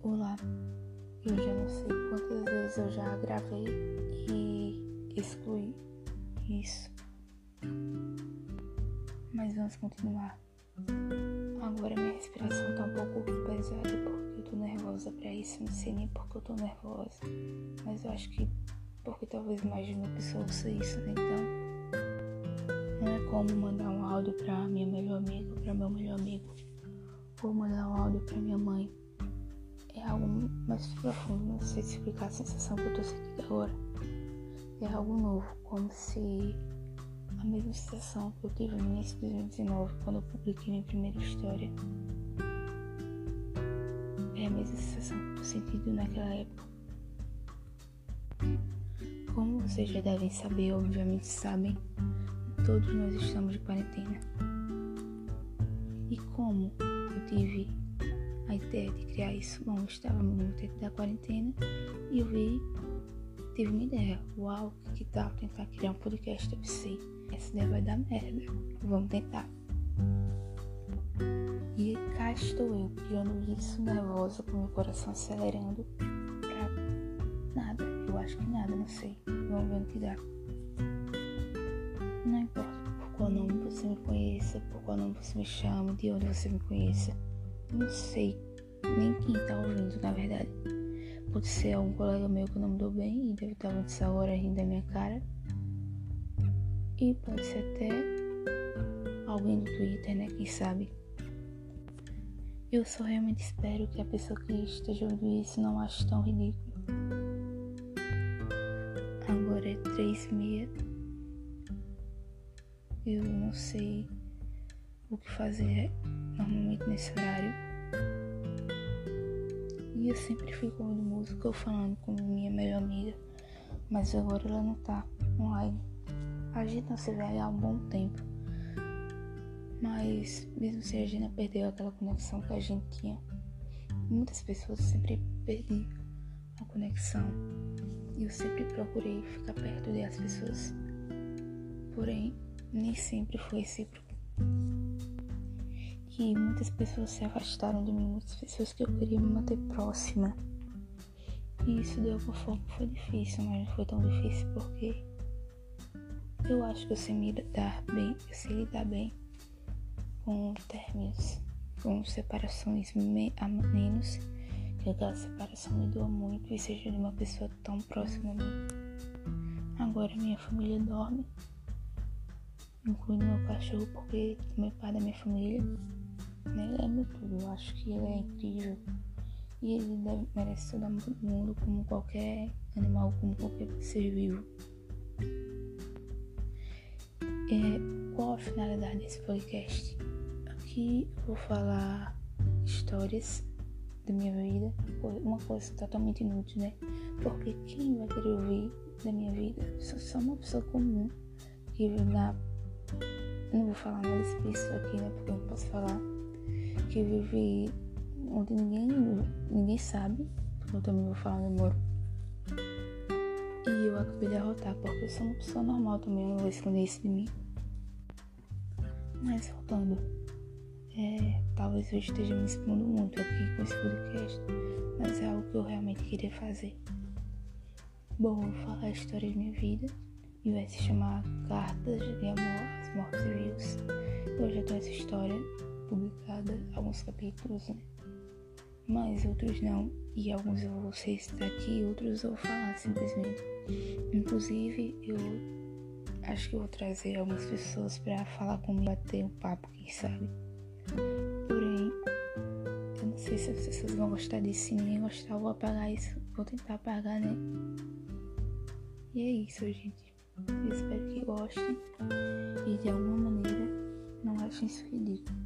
Olá, eu já não sei quantas vezes eu já gravei e excluí isso. Mas vamos continuar. Agora minha respiração tá um pouco pesada porque eu tô nervosa pra isso. Não sei nem porque eu tô nervosa. Mas eu acho que porque talvez mais de uma pessoa ouça isso, né? Então, não é como mandar um áudio pra minha melhor amiga, pra meu melhor amigo. Ou mandar um áudio pra minha mãe é algo mais profundo, não sei explicar a sensação que eu tô sentindo agora. É algo novo, como se a mesma sensação que eu tive no início de 2019, quando eu publiquei minha primeira história. É a mesma sensação que eu tô sentindo naquela época. Como vocês já devem saber, obviamente sabem, todos nós estamos de quarentena. E como eu tive a ideia de criar isso? Bom, eu estava no tempo da quarentena e eu vi, tive uma ideia. Uau, que tal tentar criar um podcast? Eu pensei, essa ideia vai dar merda. Vamos tentar. E cá estou eu, criando isso nervosa, com meu coração acelerando pra nada. Eu acho que nada, não sei. Vamos ver o que dá. Não importa por qual nome você me conheça, por qual nome você me chama, de onde você me conheça. Não sei nem quem tá ouvindo, na verdade. Pode ser algum colega meu que não me deu bem e deve estar muito essa hora rindo da minha cara. E pode ser até alguém do Twitter, né? Quem sabe? Eu só realmente espero que a pessoa que esteja ouvindo isso não ache tão ridículo. Agora é três e meia. Eu não sei o que fazer normalmente nesse horário. E eu sempre fico ouvindo música ou falando com minha melhor amiga. Mas agora ela não tá online. A gente não se vê há um bom tempo. Mas mesmo se a gente perdeu aquela conexão que a gente tinha, muitas pessoas sempre perdi a conexão. E eu sempre procurei ficar perto das pessoas. Porém, nem sempre foi recíproco. E muitas pessoas se afastaram de mim, muitas pessoas que eu queria me manter próxima. E isso de alguma forma foi difícil, mas não foi tão difícil porque eu acho que eu sei me lidar bem, eu sei lidar bem com términos, com separações me a menos que aquela separação me doa muito e seja de uma pessoa tão próxima a mim. Agora minha família dorme, incluindo meu cachorro, porque meu pai da minha família. Né? Ele é meu tudo, eu acho que ele é incrível. E ele deve, merece todo mundo, como qualquer animal, como qualquer ser vivo. É, qual a finalidade desse podcast? Aqui eu vou falar histórias da minha vida, uma coisa totalmente inútil, né? Porque quem vai querer ouvir da minha vida? Eu sou só uma pessoa comum que vive na. Não vou falar nada explícito aqui, né? Porque eu não posso falar. Que vive onde ninguém, ninguém sabe. Eu também vou falar no moro. E eu acabei de arrotar, porque eu sou uma pessoa normal também, eu não vou esconder isso de mim. Mas voltando, é, talvez eu esteja me expondo muito aqui com esse podcast, mas é algo que eu realmente queria fazer. Bom, eu vou falar a história de minha vida e vai se chamar Cartas de Amor às Mortes Vivos. Eu já tenho essa história publicada, alguns capítulos, né? Mas outros não, e alguns eu vou citar aqui, outros eu vou falar simplesmente. Inclusive, eu acho que eu vou trazer algumas pessoas para falar comigo, bater um papo, quem sabe. Porém, eu não sei se as pessoas vão gostar disso. Se ninguém gostar, eu vou apagar isso. Vou tentar apagar, né? E é isso, gente. Eu espero que gostem e de alguma maneira não achem isso ridículo.